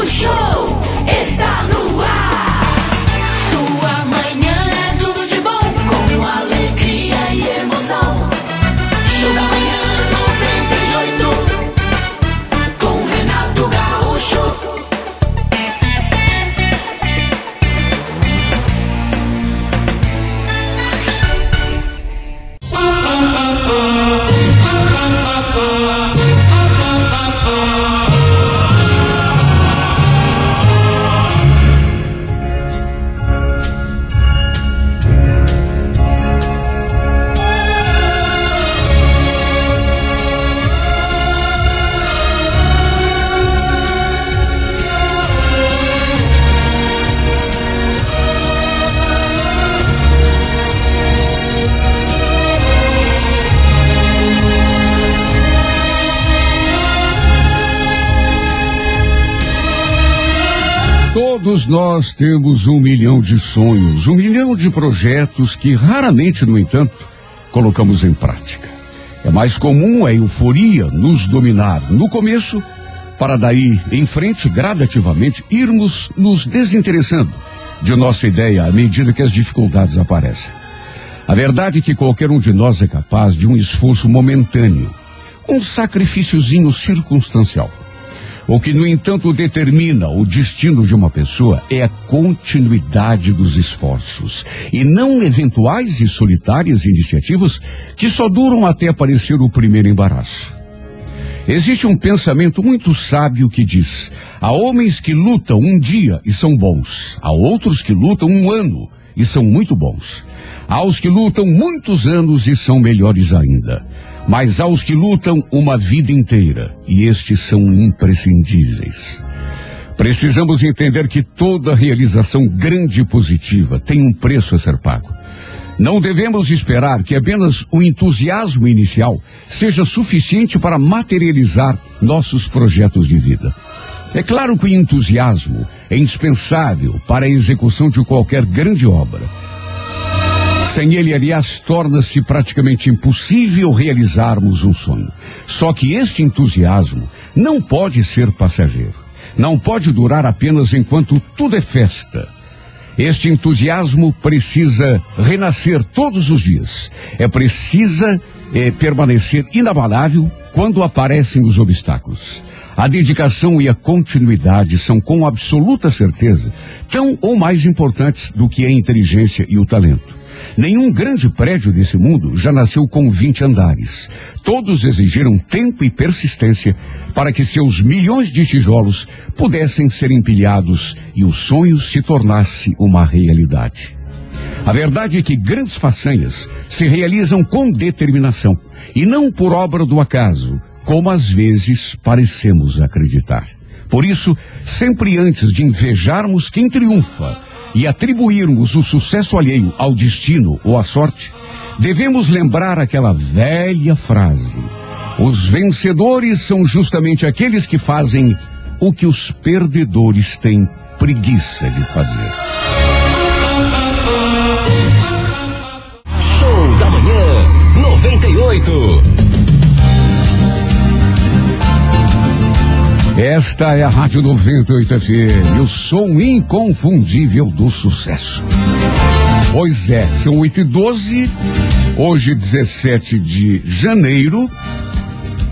O show nós temos um milhão de sonhos, um milhão de projetos que raramente, no entanto, colocamos em prática. É mais comum a euforia nos dominar no começo, para daí em frente, gradativamente, irmos nos desinteressando de nossa ideia à medida que as dificuldades aparecem. A verdade é que qualquer um de nós é capaz de um esforço momentâneo, um sacrifíciozinho circunstancial. O que, no entanto, determina o destino de uma pessoa é a continuidade dos esforços e não eventuais e solitárias iniciativas que só duram até aparecer o primeiro embaraço. Existe um pensamento muito sábio que diz: há homens que lutam um dia e são bons, há outros que lutam um ano e são muito bons, há os que lutam muitos anos e são melhores ainda mas há os que lutam uma vida inteira e estes são imprescindíveis. Precisamos entender que toda realização grande e positiva tem um preço a ser pago. Não devemos esperar que apenas o entusiasmo inicial seja suficiente para materializar nossos projetos de vida. É claro que o entusiasmo é indispensável para a execução de qualquer grande obra. Sem ele, aliás, torna-se praticamente impossível realizarmos um sonho. Só que este entusiasmo não pode ser passageiro. Não pode durar apenas enquanto tudo é festa. Este entusiasmo precisa renascer todos os dias. É precisa é, permanecer inabalável quando aparecem os obstáculos. A dedicação e a continuidade são com absoluta certeza tão ou mais importantes do que a inteligência e o talento. Nenhum grande prédio desse mundo já nasceu com 20 andares. Todos exigiram tempo e persistência para que seus milhões de tijolos pudessem ser empilhados e o sonho se tornasse uma realidade. A verdade é que grandes façanhas se realizam com determinação e não por obra do acaso, como às vezes parecemos acreditar. Por isso, sempre antes de invejarmos quem triunfa, e atribuirmos o sucesso alheio ao destino ou à sorte, devemos lembrar aquela velha frase: os vencedores são justamente aqueles que fazem o que os perdedores têm preguiça de fazer. Show da manhã 98. Esta é a Rádio 98 FM, o som inconfundível do sucesso. Pois é, são 8 e 12, hoje 17 de janeiro,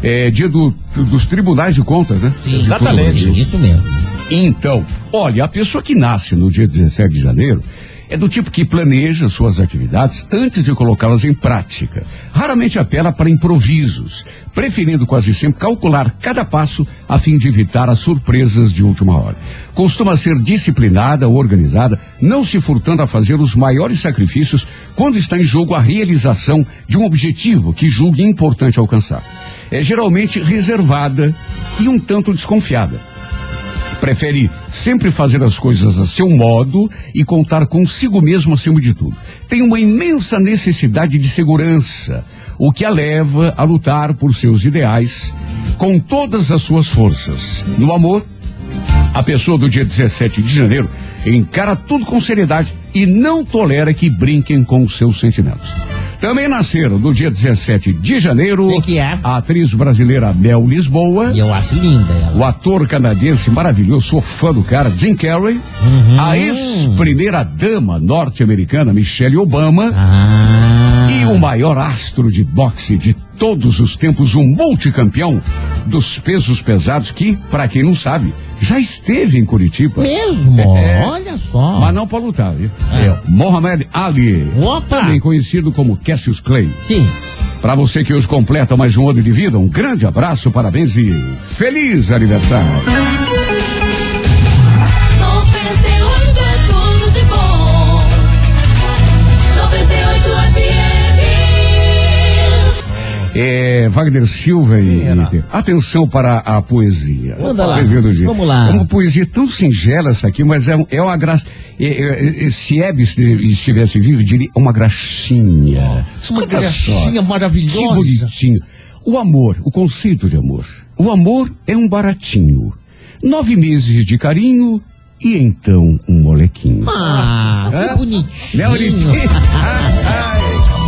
é dia do, dos tribunais de contas, né? Sim, exatamente. Isso mesmo. Então, olha, a pessoa que nasce no dia 17 de janeiro é do tipo que planeja suas atividades antes de colocá-las em prática. Raramente apela para improvisos, preferindo quase sempre calcular cada passo a fim de evitar as surpresas de última hora. Costuma ser disciplinada, organizada, não se furtando a fazer os maiores sacrifícios quando está em jogo a realização de um objetivo que julgue importante alcançar. É geralmente reservada e um tanto desconfiada prefere sempre fazer as coisas a seu modo e contar consigo mesmo acima de tudo. Tem uma imensa necessidade de segurança, o que a leva a lutar por seus ideais com todas as suas forças. No amor, a pessoa do dia 17 de janeiro encara tudo com seriedade e não tolera que brinquem com os seus sentimentos. Também nasceram no dia 17 de janeiro que é? a atriz brasileira Mel Lisboa, E eu acho linda ela. o ator canadense maravilhoso, sou fã do cara, Jim Carrey, Uhum. a ex-primeira dama norte-americana Michelle Obama Ah. e o maior astro de boxe de todos os tempos, um multicampeão dos pesos pesados que, para quem não sabe, já esteve em Curitiba. Mesmo? É. Olha só. Mas não para lutar, viu? Ah. É Mohamed Ali. Opa! Também conhecido como Cassius Clay. Sim. Para você que hoje completa mais um ano de vida, um grande abraço, parabéns e feliz aniversário. É, Wagner Silva e, e- atenção para a poesia. Manda lá. Poesia do dia. Vamos lá. É uma poesia tão singela essa aqui, mas é, é uma graça. É, é, é, se Hebe estivesse vivo, diria uma graxinha. Uma graxinha maravilhosa. Que bonitinho. O amor, o conceito de amor. O amor é um baratinho. Nove meses de carinho e então um molequinho. Ah, que bonitinho. Né, bonitinho?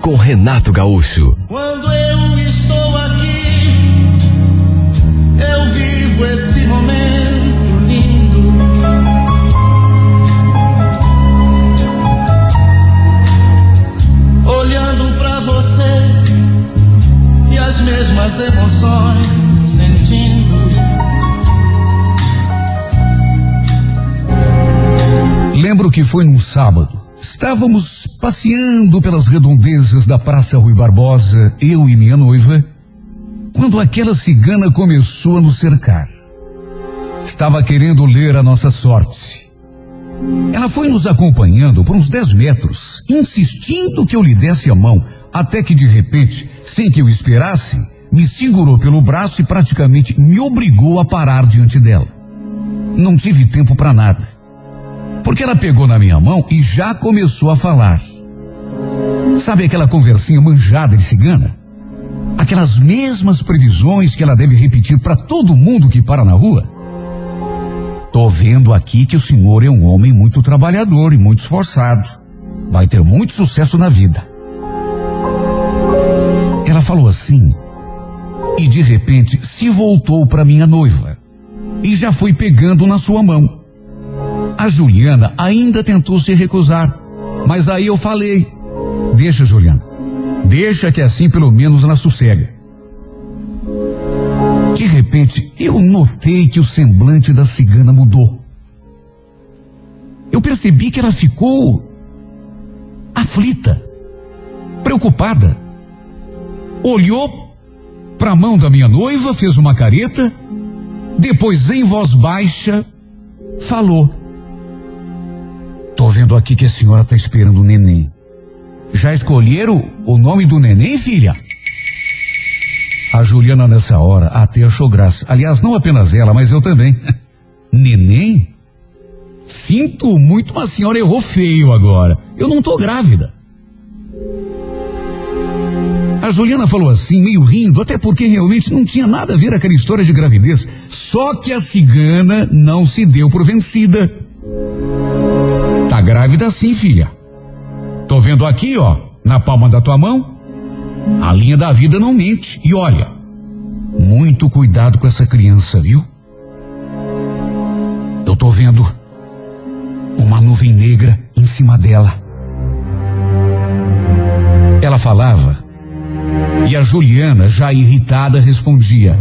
com Renato Gaúcho. Quando eu estou aqui, eu vivo esse momento lindo. Olhando pra você e as mesmas emoções sentindo. Lembro que foi num sábado. Estávamos passeando pelas redondezas da Praça Rui Barbosa, eu e minha noiva, quando aquela cigana começou a nos cercar. Estava querendo ler a nossa sorte. Ela foi nos acompanhando por uns 10 metros, insistindo que eu lhe desse a mão, até que de repente, sem que eu esperasse, me segurou pelo braço e praticamente me obrigou a parar diante dela. Não tive tempo para nada porque ela pegou na minha mão e já começou a falar. Sabe aquela conversinha manjada de cigana? Aquelas mesmas previsões que ela deve repetir para todo mundo que para na rua? Tô vendo aqui que o senhor é um homem muito trabalhador e muito esforçado. Vai ter muito sucesso na vida. Ela falou assim e de repente se voltou para minha noiva e já foi pegando na sua mão. A Juliana ainda tentou se recusar, mas aí eu falei: Deixa, Juliana. Deixa que assim pelo menos ela sossega. De repente, eu notei que o semblante da cigana mudou. Eu percebi que ela ficou aflita, preocupada. Olhou para a mão da minha noiva, fez uma careta, depois, em voz baixa, falou: Tô vendo aqui que a senhora tá esperando o neném. Já escolheram o nome do neném, filha? A Juliana, nessa hora, até achou graça. Aliás, não apenas ela, mas eu também. neném? Sinto muito, mas a senhora errou feio agora. Eu não tô grávida. A Juliana falou assim, meio rindo, até porque realmente não tinha nada a ver aquela história de gravidez. Só que a cigana não se deu por vencida. Tá grávida sim, filha. Tô vendo aqui, ó, na palma da tua mão. A linha da vida não mente. E olha, muito cuidado com essa criança, viu? Eu tô vendo uma nuvem negra em cima dela. Ela falava e a Juliana, já irritada, respondia: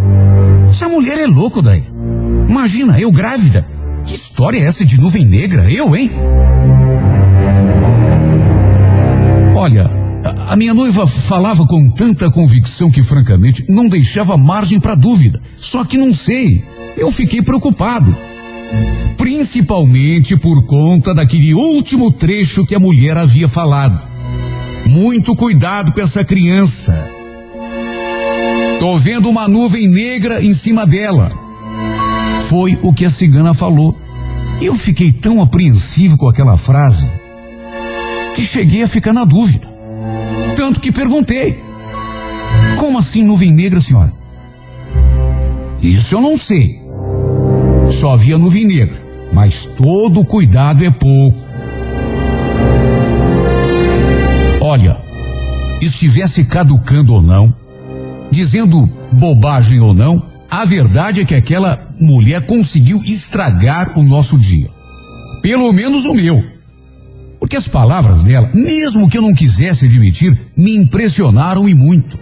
Essa mulher é louco, daí. Imagina, eu grávida. Que história é essa de nuvem negra? Eu, hein? Olha, a, minha noiva falava com tanta convicção que, francamente, não deixava margem para dúvida. Só que não sei. Eu fiquei preocupado. Principalmente por conta daquele último trecho que a mulher havia falado. Muito cuidado com essa criança. Tô vendo uma nuvem negra em cima dela. Foi o que a cigana falou. Eu fiquei tão apreensivo com aquela frase que cheguei a ficar na dúvida. Tanto que perguntei: Como assim nuvem negra, senhora? Isso eu não sei. Só havia nuvem negra, mas todo cuidado é pouco. Olha, estivesse caducando ou não, dizendo bobagem ou não, a verdade é que aquela mulher conseguiu estragar o nosso dia. Pelo menos o meu. Porque as palavras dela, mesmo que eu não quisesse admitir, me impressionaram e muito.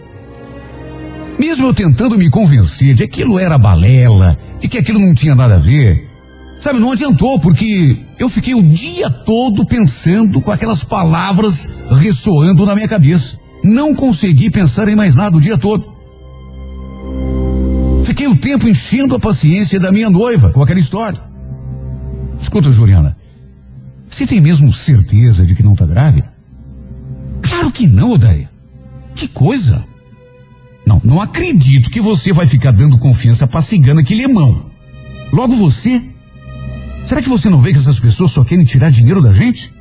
Mesmo eu tentando me convencer de que aquilo era balela, de que aquilo não tinha nada a ver, sabe, não adiantou, porque eu fiquei o dia todo pensando com aquelas palavras ressoando na minha cabeça. Não consegui pensar em mais nada o dia todo. Fiquei o tempo enchendo a paciência da minha noiva com aquela história. Escuta, Juliana, você tem mesmo certeza de que não está grávida? Claro que não, Odaia. Que coisa! Não, não acredito que você vai ficar dando confiança pra cigana que lemão. Logo você? Será que você não vê que essas pessoas só querem tirar dinheiro da gente?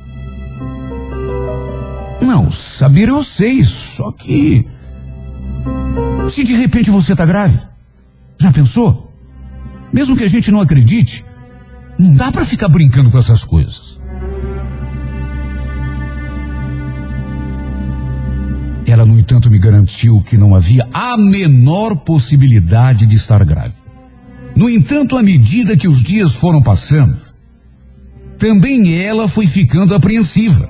Não, saber eu sei, só que. Se de repente você tá grávida, já pensou? Mesmo que a gente não acredite, não dá para ficar brincando com essas coisas. Ela, no entanto, me garantiu que não havia a menor possibilidade de estar grávida. No entanto, à medida que os dias foram passando, também ela foi ficando apreensiva.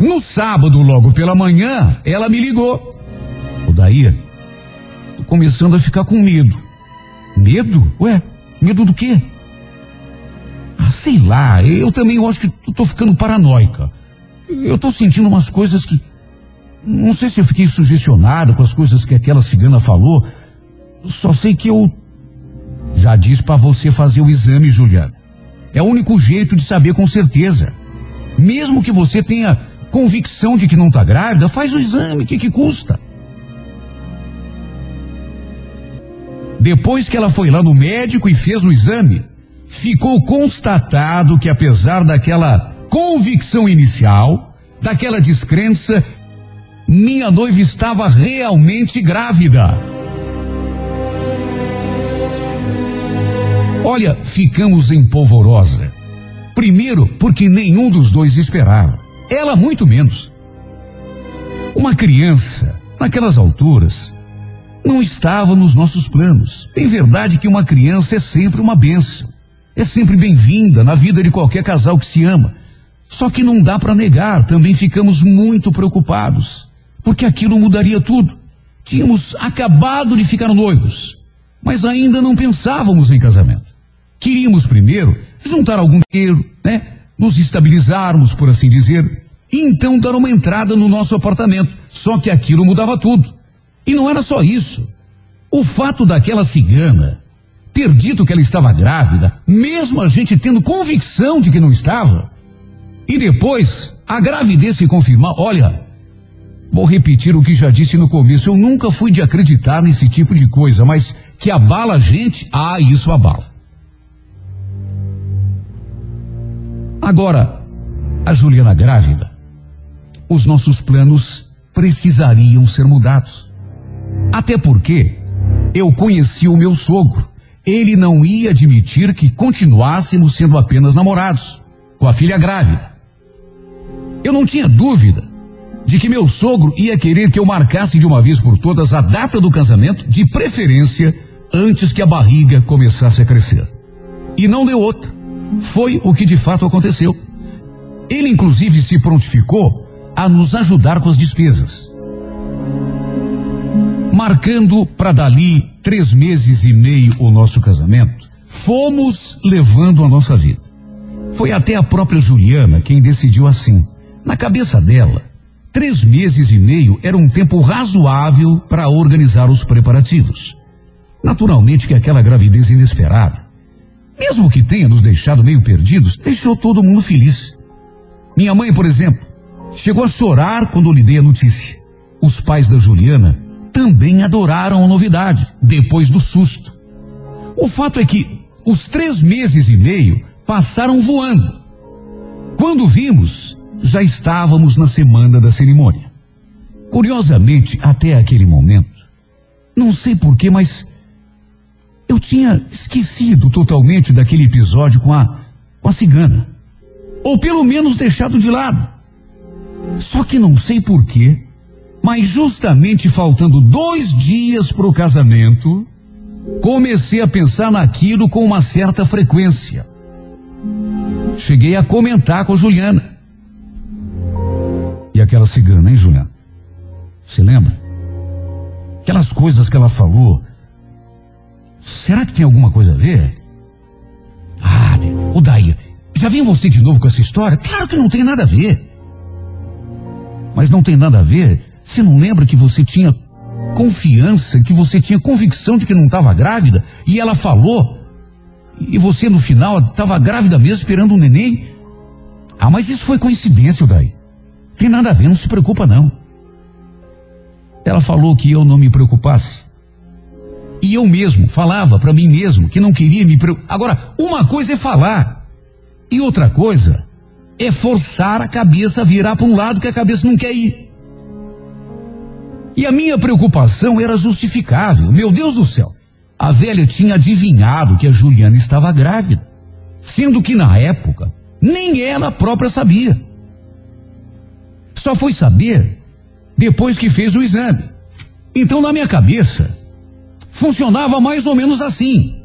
No sábado, logo pela manhã, ela me ligou. O Daí, tô começando a ficar com medo. Medo? Ué, medo do quê? Ah, sei lá, eu também acho que tô ficando paranoica. Eu tô sentindo umas coisas que não sei se eu fiquei sugestionado com as coisas que aquela cigana falou. Só sei que eu já disse para você fazer o exame, Juliana. É o único jeito de saber com certeza. Mesmo que você tenha convicção de que não está grávida, faz o exame, que, que custa? Depois que ela foi lá no médico e fez o exame, ficou constatado que apesar daquela convicção inicial, daquela descrença, minha noiva estava realmente grávida. Olha, ficamos em polvorosa. Primeiro, porque nenhum dos dois esperava. Ela muito menos. Uma criança, naquelas alturas, não estava nos nossos planos. Em verdade que uma criança é sempre uma benção. É sempre bem-vinda na vida de qualquer casal que se ama. Só que não dá para negar, também ficamos muito preocupados porque aquilo mudaria tudo. Tínhamos acabado de ficar noivos, mas ainda não pensávamos em casamento. Queríamos primeiro juntar algum dinheiro, né? Nos estabilizarmos, por assim dizer, e então dar uma entrada no nosso apartamento. Só que aquilo mudava tudo. E não era só isso. O fato daquela cigana ter dito que ela estava grávida, mesmo a gente tendo convicção de que não estava, e depois a gravidez se confirmar, olha, Vou repetir o que já disse no começo. Eu nunca fui de acreditar nesse tipo de coisa, mas que abala a gente, ah, isso abala. Agora, a Juliana grávida, os nossos planos precisariam ser mudados. Até porque eu conheci o meu sogro. Ele não ia admitir que continuássemos sendo apenas namorados, com a filha grávida. Eu não tinha dúvida de que meu sogro ia querer que eu marcasse de uma vez por todas a data do casamento, de preferência antes que a barriga começasse a crescer. E não deu outra. Foi o que de fato aconteceu. Ele, inclusive, se prontificou a nos ajudar com as despesas. Marcando para dali três meses e meio o nosso casamento, fomos levando a nossa vida. Foi até a própria Juliana quem decidiu assim. Na cabeça dela, Três meses e meio era um tempo razoável para organizar os preparativos. Naturalmente que aquela gravidez inesperada mesmo que tenha nos deixado meio perdidos, deixou todo mundo feliz. Minha mãe, por exemplo, chegou a chorar quando lhe dei a notícia. Os pais da Juliana também adoraram a novidade, depois do susto. O fato é que os três meses e meio passaram voando. Quando vimos, já estávamos na semana da cerimônia. Curiosamente, até aquele momento, não sei porquê, mas eu tinha esquecido totalmente daquele episódio com a, com a cigana. Ou pelo menos deixado de lado. Só que não sei porquê, mas justamente faltando dois dias para o casamento, comecei a pensar naquilo com uma certa frequência. Cheguei a comentar com Juliana. E aquela cigana, hein, Juliana? Você lembra? Aquelas coisas que ela falou. Será que tem alguma coisa a ver? Ah, o Daí, já vem você de novo com essa história? Claro que não tem nada a ver. Mas não tem nada a ver? Você não lembra que você tinha confiança, que você tinha convicção de que não estava grávida? E ela falou? E você no final estava grávida mesmo, esperando um neném? Ah, mas isso foi coincidência, Daí. Tem nada a ver, não se preocupa não. Ela falou que eu não me preocupasse. E eu mesmo falava para mim mesmo que não queria me preocupar. Agora, uma coisa é falar e outra coisa é forçar a cabeça a virar para um lado que a cabeça não quer ir. E a minha preocupação era justificável. Meu Deus do céu. A velha tinha adivinhado que a Juliana estava grávida, sendo que na época nem ela própria sabia. Só foi saber depois que fez o exame. Então, na minha cabeça, funcionava mais ou menos assim.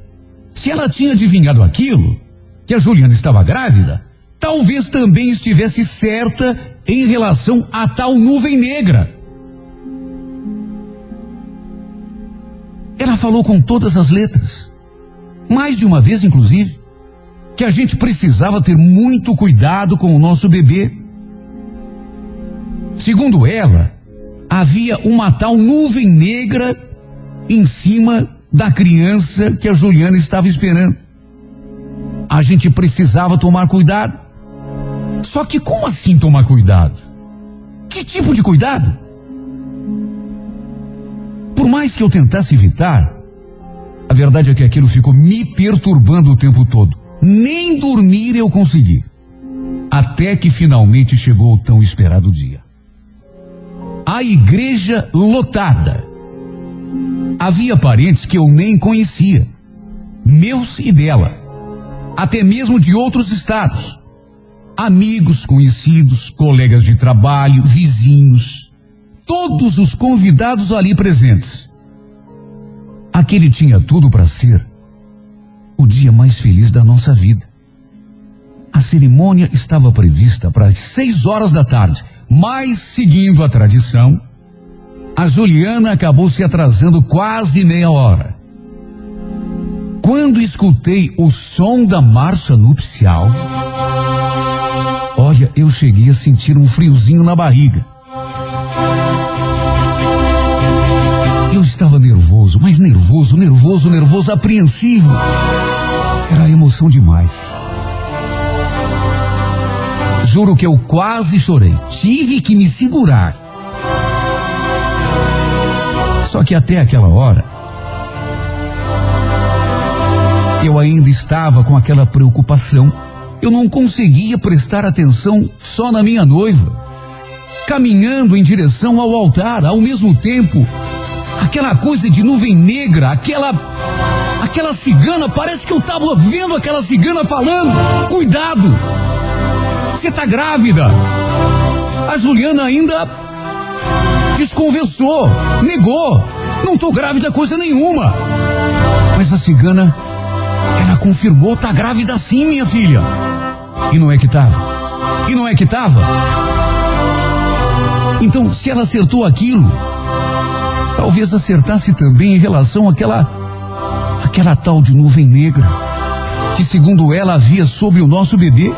Se ela tinha adivinhado aquilo, que a Juliana estava grávida, talvez também estivesse certa em relação a tal nuvem negra. Ela falou com todas as letras, mais de uma vez, inclusive, que a gente precisava ter muito cuidado com o nosso bebê. Segundo ela, havia uma tal nuvem negra em cima da criança que a Juliana estava esperando. A gente precisava tomar cuidado. Só que como assim tomar cuidado? Que tipo de cuidado? Por mais que eu tentasse evitar, a verdade é que aquilo ficou me perturbando o tempo todo. Nem dormir eu consegui. Até que finalmente chegou o tão esperado dia a igreja lotada. Havia parentes que eu nem conhecia, meus e dela, até mesmo de outros estados. Amigos, conhecidos, colegas de trabalho, vizinhos, todos os convidados ali presentes. Aquele tinha tudo para ser o dia mais feliz da nossa vida. A cerimônia estava prevista para as seis horas da tarde, mas, seguindo a tradição, a Juliana acabou se atrasando quase meia hora. Quando escutei o som da marcha nupcial, olha, eu cheguei a sentir um friozinho na barriga. Eu estava nervoso, mas nervoso, nervoso, nervoso, apreensivo. Era emoção demais. Juro que eu quase chorei. Tive que me segurar. Só que até aquela hora, eu ainda estava com aquela preocupação. Eu não conseguia prestar atenção só na minha noiva. Caminhando em direção ao altar, ao mesmo tempo, aquela coisa de nuvem negra, aquela aquela cigana, parece que eu estava vendo aquela cigana falando: "Cuidado! Você tá grávida. A Juliana ainda desconversou, negou. Não tô grávida coisa nenhuma. Mas a cigana, ela confirmou, tá grávida sim, minha filha. E não é que tava. E não é que tava. Então, se ela acertou aquilo, talvez acertasse também em relação àquela aquela tal de nuvem negra que segundo ela havia sobre o nosso bebê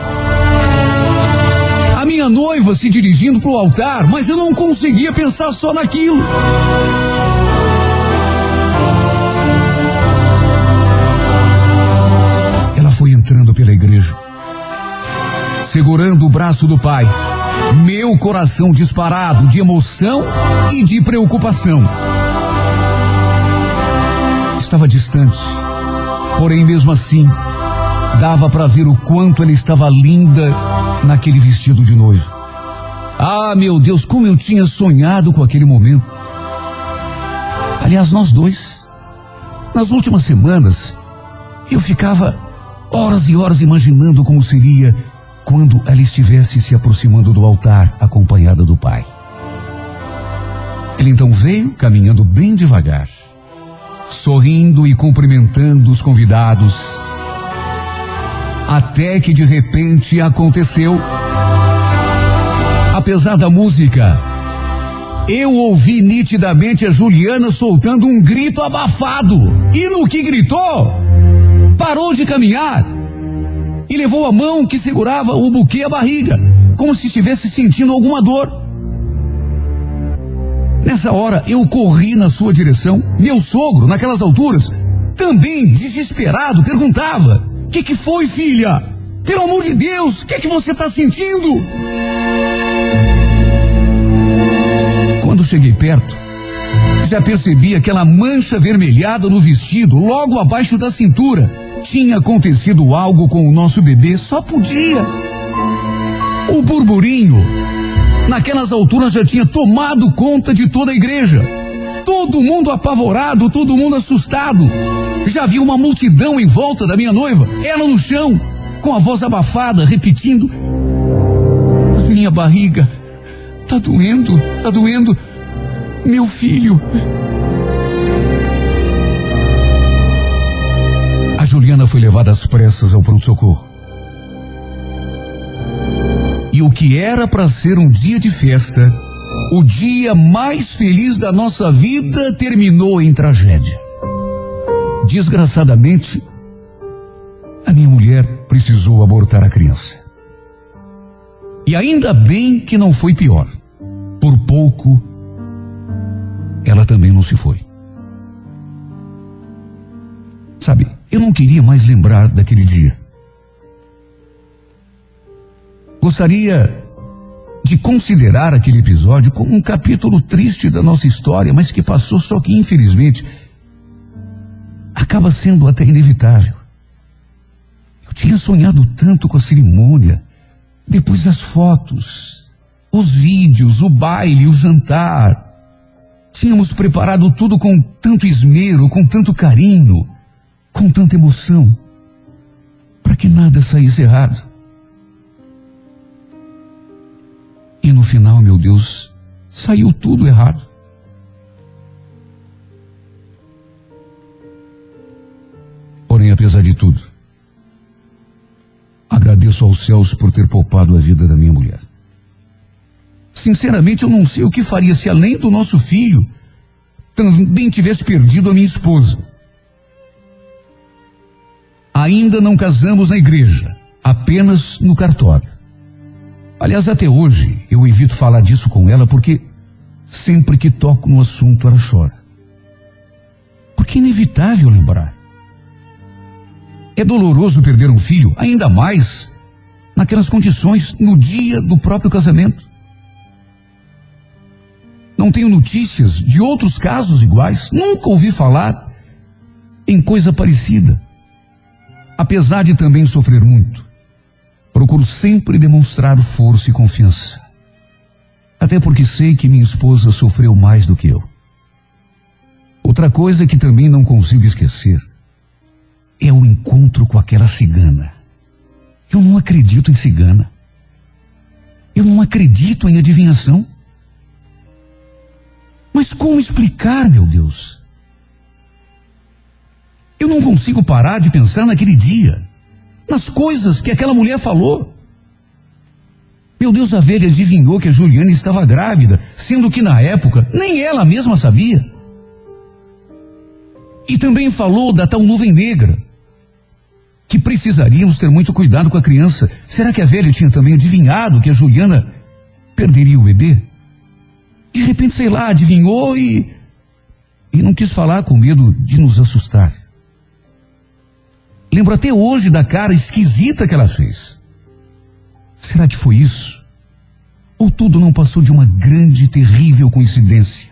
minha noiva se dirigindo para o altar, mas eu não conseguia pensar só naquilo. Ela entrando pela igreja. Segurando o braço do pai, meu coração disparado de emoção e de preocupação. Estava distante, porém, mesmo assim, dava para ver o quanto ela estava linda naquele vestido de noiva. Ah, meu Deus, como eu tinha sonhado com aquele momento. Aliás, nós dois, nas últimas semanas, eu ficava horas e horas imaginando como seria quando ela estivesse se aproximando do altar, acompanhada do pai. Ele então veio caminhando bem devagar, sorrindo e cumprimentando os convidados. Até que de repente aconteceu. Apesar da música, eu ouvi nitidamente a Juliana soltando um grito abafado. E no que gritou, parou de caminhar e levou a mão que segurava o buquê à barriga, como se estivesse sentindo alguma dor. Nessa hora eu corri na sua direção. Meu sogro, naquelas alturas, também desesperado, perguntava: que, que foi, filha? Pelo amor de Deus, o que, que você está sentindo? Quando cheguei perto, já percebi aquela mancha avermelhada no vestido, logo abaixo da cintura. Tinha acontecido algo com o nosso bebê, só podia. O burburinho, naquelas alturas, já tinha tomado conta de toda a igreja. Todo mundo apavorado, todo mundo assustado. Já havia uma multidão em volta da minha noiva, ela no chão, com a voz abafada, repetindo: Minha barriga, tá doendo, tá doendo. Meu filho. A Juliana foi levada às pressas ao pronto-socorro. E o que era para ser um dia de festa, o dia mais feliz da nossa vida terminou em tragédia. Desgraçadamente, a minha mulher precisou abortar a criança. E ainda bem que não foi pior. Por pouco, ela também não se foi. Sabe, eu não queria mais lembrar daquele dia. Gostaria de considerar aquele episódio como um capítulo triste da nossa história, mas que passou, só que infelizmente acaba sendo até inevitável. Eu tinha sonhado tanto com a cerimônia, depois das fotos, os vídeos, o baile, o jantar. Tínhamos preparado tudo com tanto esmero, com tanto carinho, com tanta emoção, para que nada saísse errado. E no final, meu Deus, saiu tudo errado. Porém, apesar de tudo, agradeço aos céus por ter poupado a vida da minha mulher. Sinceramente, eu não sei o que faria se além do nosso filho também tivesse perdido a minha esposa. Ainda não casamos na igreja, apenas no cartório. Aliás, até hoje eu evito falar disso com ela porque sempre que toco no assunto ela chora. Porque é inevitável lembrar. É doloroso perder um filho, ainda mais naquelas condições, no dia do próprio casamento. Não tenho notícias de outros casos iguais, nunca ouvi falar em coisa parecida. Apesar de também sofrer muito, procuro sempre demonstrar força e confiança. Até porque sei que minha esposa sofreu mais do que eu. Outra coisa que também não consigo esquecer é o encontro com aquela cigana. Eu não acredito em cigana. Eu não acredito em adivinhação. Mas como explicar, meu Deus? Eu não consigo parar de pensar naquele dia, nas coisas que aquela mulher falou. Meu Deus, a velha adivinhou que a Juliana estava grávida, sendo que na época nem ela mesma sabia. E também falou da tal nuvem negra, que precisaríamos ter muito cuidado com a criança. Será que a velha tinha também adivinhado que a Juliana perderia o bebê? De repente, sei lá, adivinhou e. e não quis falar com medo de nos assustar. Lembro até hoje da cara esquisita que ela fez. Será que foi isso? Ou tudo não passou de uma grande e terrível coincidência?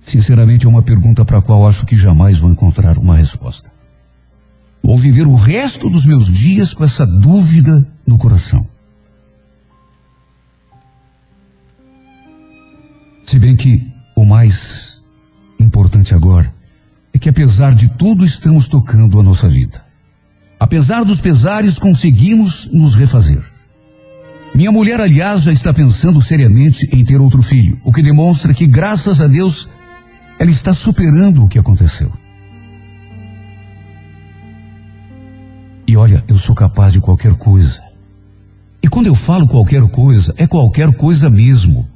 Sinceramente, é uma pergunta para a qual acho que jamais vou encontrar uma resposta. Vou viver o resto dos meus dias com essa dúvida no coração. Se bem que o mais importante agora é que, apesar de tudo, estamos tocando a nossa vida. Apesar dos pesares, conseguimos nos refazer. Minha mulher, aliás, já está pensando seriamente em ter outro filho, o que demonstra que, graças a Deus, ela está superando o que aconteceu. E olha, eu sou capaz de qualquer coisa. E quando eu falo qualquer coisa, é qualquer coisa mesmo.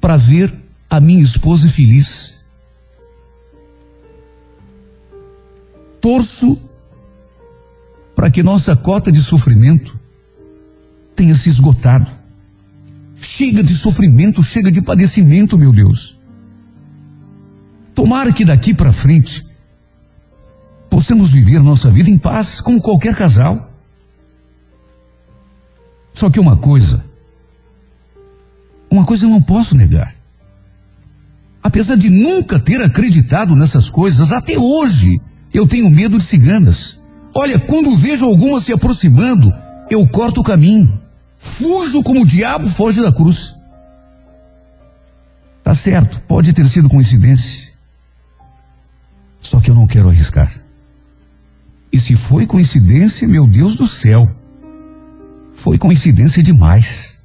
Para ver a minha esposa feliz. Torço para que nossa cota de sofrimento tenha se esgotado. Chega de sofrimento, chega de padecimento, meu Deus. Tomara que daqui para frente possamos viver nossa vida em paz, como qualquer casal. Só que uma coisa, uma coisa eu não posso negar. Apesar de nunca ter acreditado nessas coisas, até hoje eu tenho medo de ciganas. Olha, quando vejo alguma se aproximando, eu corto o caminho. Fujo como o diabo foge da cruz. Tá certo, pode ter sido coincidência. Só que eu não quero arriscar. E se foi coincidência, meu Deus do céu, foi coincidência demais.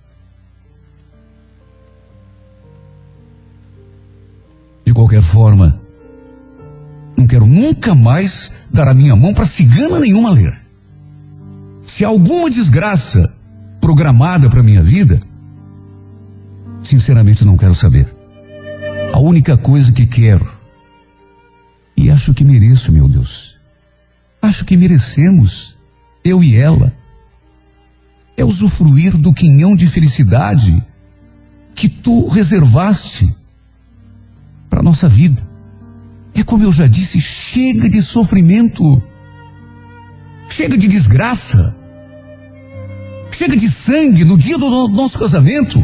De qualquer forma, não quero nunca mais dar a minha mão para cigana nenhuma ler. Se alguma desgraça programada para minha vida, sinceramente não quero saber. A única coisa que quero, e acho que mereço, meu Deus, acho que merecemos, eu e ela, é usufruir do quinhão de felicidade que tu reservaste para nossa vida. É como eu já disse, chega de sofrimento, chega de desgraça, chega de sangue no dia do nosso casamento,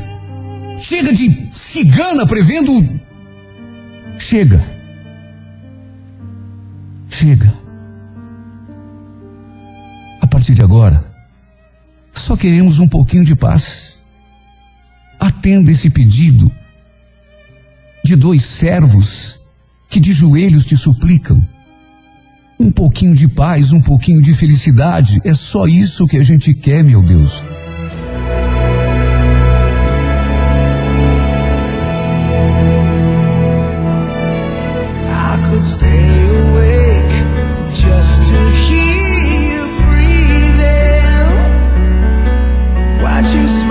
chega de cigana prevendo. Chega. Chega. A partir de agora, só queremos um pouquinho de paz. Atenda esse pedido de dois servos que de joelhos te suplicam. Um pouquinho de paz, um pouquinho de felicidade, é só isso que a gente quer, meu Deus. You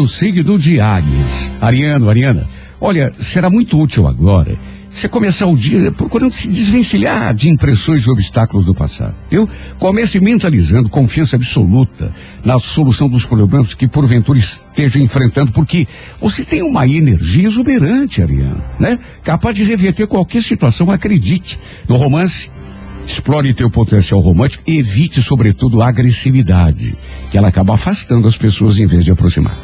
do signo de Ares. Ariano, Ariana, olha, será muito útil agora você começar o dia procurando se desvencilhar de impressões e obstáculos do passado. Eu comece mentalizando confiança absoluta na solução dos problemas que porventura esteja enfrentando, porque você tem uma energia exuberante, Ariano, né? Capaz de reverter qualquer situação, acredite. No romance, Explore teu potencial romântico e evite, sobretudo, a agressividade, que ela acaba afastando as pessoas em vez de aproximar.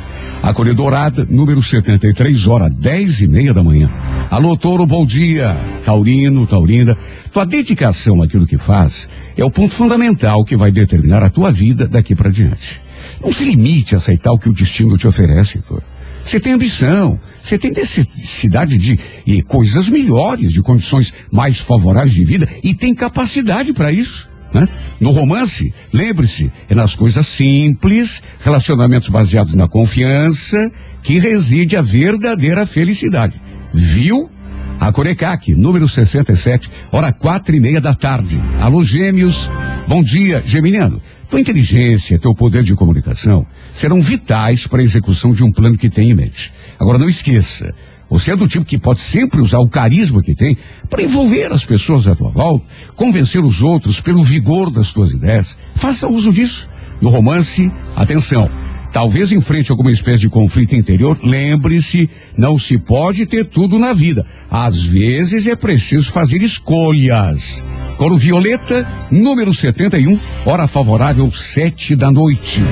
A Dourada, número 73, hora 10 e meia da manhã. Alô, Touro, bom dia. Taurino, Taurina. Tua dedicação àquilo que faz é o ponto fundamental que vai determinar a tua vida daqui para diante. Não se limite a aceitar o que o destino te oferece, Touro. Você tem ambição, você tem necessidade de e, coisas melhores, de condições mais favoráveis de vida e tem capacidade para isso. Né? No romance, lembre-se, é nas coisas simples, relacionamentos baseados na confiança, que reside a verdadeira felicidade. Viu? A Corecac, número 67, hora quatro e meia da tarde. Alô, gêmeos. Bom dia, geminiano. Tua inteligência, teu poder de comunicação serão vitais para a execução de um plano que tem em mente. Agora não esqueça, você é do tipo que pode sempre usar o carisma que tem para envolver as pessoas à tua volta, convencer os outros pelo vigor das tuas ideias. Faça uso disso. No romance, atenção. Talvez enfrente alguma espécie de conflito interior, lembre-se, não se pode ter tudo na vida. Às vezes é preciso fazer escolhas. Coro Violeta, número 71, hora favorável, sete da noite.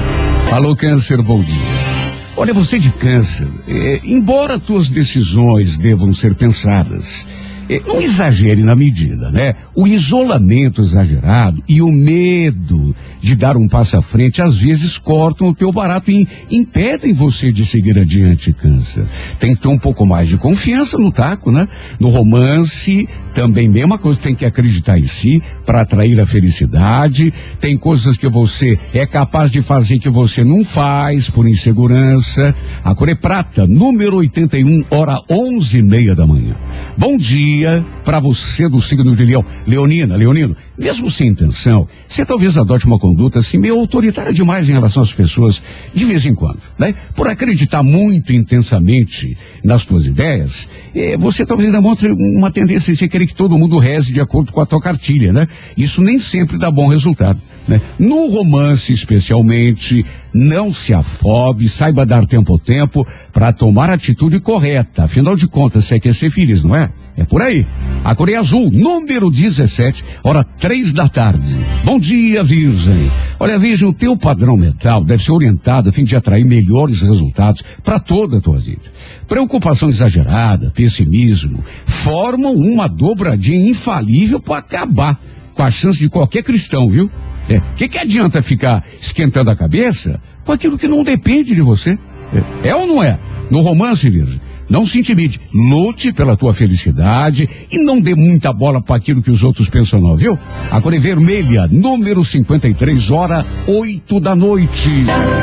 Alô, Câncer, bom dia. Olha, você de câncer, é, embora tuas decisões devam ser pensadas, não exagere na medida, né? O isolamento exagerado e o medo de dar um passo à frente às vezes cortam o teu barato e impedem você de seguir adiante, câncer. Tem que ter um pouco mais de confiança no taco, né? No romance, também mesma coisa, tem que acreditar em si para atrair a felicidade. Tem coisas que você é capaz de fazer que você não faz por insegurança. A cor é prata, número 81, hora onze e meia da manhã. Bom dia para você do signo de Leão. Leonina, Leonino, mesmo sem intenção, você talvez adote uma conduta assim meio autoritária demais em relação às pessoas de vez em quando, né? Por acreditar muito intensamente nas tuas ideias, eh, você talvez demonstre uma tendência de querer que todo mundo reze de acordo com a tua cartilha, né? Isso nem sempre dá bom resultado, né? No romance, especialmente, não se afobe, saiba dar tempo ao tempo para tomar a atitude correta. Afinal de contas, você quer ser feliz, não é? É por aí. A Coreia Azul, número 17, hora três da tarde. Bom dia, Virgem. Olha, Virgem, o teu padrão mental deve ser orientado a fim de atrair melhores resultados para toda a tua vida. Preocupação exagerada, pessimismo, formam uma dobradinha infalível para acabar com a chance de qualquer cristão, viu? É, que que adianta ficar esquentando a cabeça com aquilo que não depende de você? É, é ou não é? No romance, Virgem, não se intimide. Lute pela tua felicidade e não dê muita bola para aquilo que os outros pensam, não, viu? A cor é vermelha, número 53, hora 8 da noite.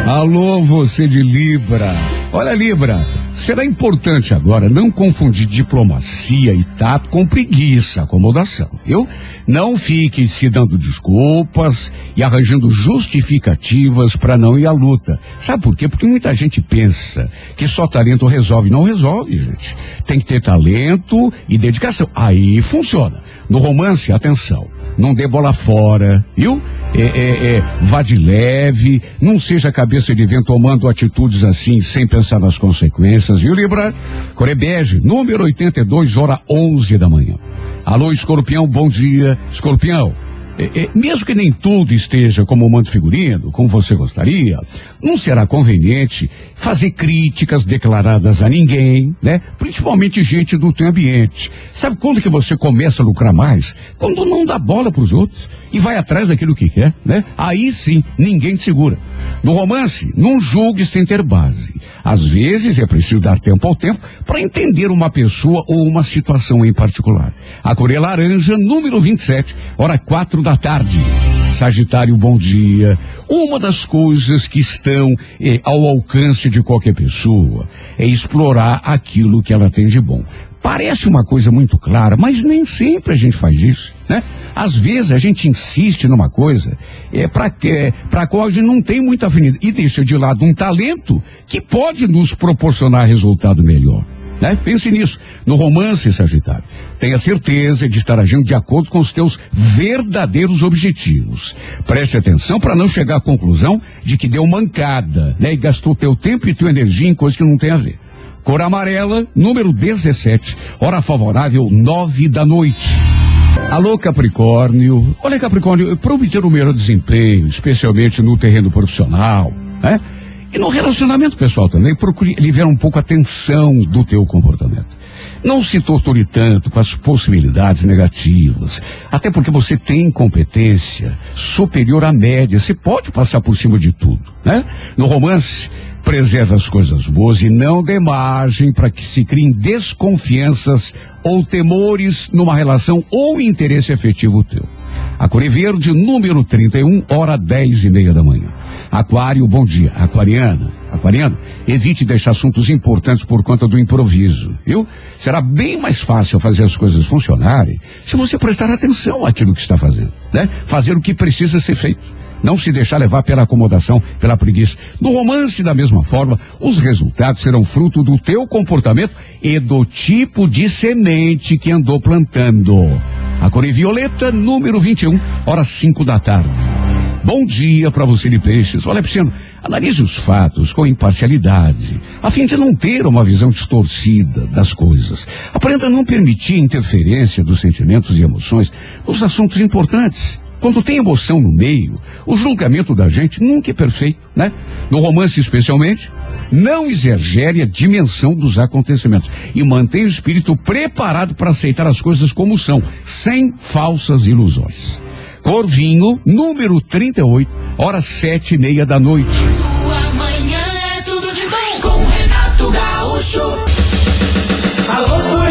Alô, você de Libra. Olha, Libra, será importante agora não confundir diplomacia e tato com preguiça, acomodação, viu? Não fique se dando desculpas e arranjando justificativas para não ir à luta. Sabe por quê? Porque muita gente pensa que só talento resolve. Não resolve, gente. Tem que ter talento e dedicação. Aí funciona. No romance, atenção. Não dê bola fora, viu? É, é, é, vá de leve, não seja cabeça de vento tomando atitudes assim sem pensar nas consequências, viu, Libra? Corebege, número 82, hora 11 da manhã. Alô, escorpião, bom dia. Escorpião, é, é, mesmo que nem tudo esteja como manda figurino, como você gostaria, não será conveniente fazer críticas declaradas a ninguém, né? Principalmente gente do teu ambiente. Sabe quando que você começa a lucrar mais? Quando não dá bola para os outros e vai atrás daquilo que quer, né? Aí sim, ninguém te segura. No romance, não julgue sem ter base. Às vezes é preciso dar tempo ao tempo para entender uma pessoa ou uma situação em particular. A cor é laranja, número 27, hora quatro da tarde. Sagitário, bom dia. Uma das coisas que estão eh, ao alcance de qualquer pessoa é explorar aquilo que ela tem de bom. Parece uma coisa muito clara, mas nem sempre a gente faz isso. Né? Às vezes a gente insiste numa coisa é para que para qual a gente não tem muita afinidade e deixa de lado um talento que pode nos proporcionar resultado melhor. Né? Pense nisso. No romance, Sagitário, tenha certeza de estar agindo de acordo com os teus verdadeiros objetivos. Preste atenção para não chegar à conclusão de que deu mancada, né? E gastou teu tempo e tua energia em coisas que não tem a ver. Cor amarela, número 17, hora favorável, nove da noite. Alô, Capricórnio. Olha, Capricórnio, para obter o melhor desempenho, especialmente no terreno profissional, né? E no relacionamento pessoal também, procure aliviar um pouco a tensão do teu comportamento. Não se torture tanto com as possibilidades negativas, até porque você tem competência superior à média, você pode passar por cima de tudo, né? No romance, preserve as coisas boas e não dê margem para que se criem desconfianças ou temores numa relação ou interesse afetivo teu. A Cor Verde, número 31, hora 10 e meia da manhã. Aquário, bom dia. Aquariana, aquariano, evite deixar assuntos importantes por conta do improviso, viu? Será bem mais fácil fazer as coisas funcionarem se você prestar atenção àquilo que está fazendo, né? Fazer o que precisa ser feito. Não se deixar levar pela acomodação, pela preguiça. No romance, da mesma forma, os resultados serão fruto do teu comportamento e do tipo de semente que andou plantando. A cor é violeta, número 21, horas 5 da tarde. Bom dia para você de peixes. Olha, Pisciano, analise os fatos com imparcialidade, a fim de não ter uma visão distorcida das coisas. Aprenda a não permitir interferência dos sentimentos e emoções nos assuntos importantes. Quando tem emoção no meio, o julgamento da gente nunca é perfeito, né? No romance especialmente, não exagere a dimensão dos acontecimentos e mantenha o espírito preparado para aceitar as coisas como são, sem falsas ilusões. Corvinho, número 38, horas sete e meia da noite. Sua é tudo de bom com Renato Gaúcho. Alô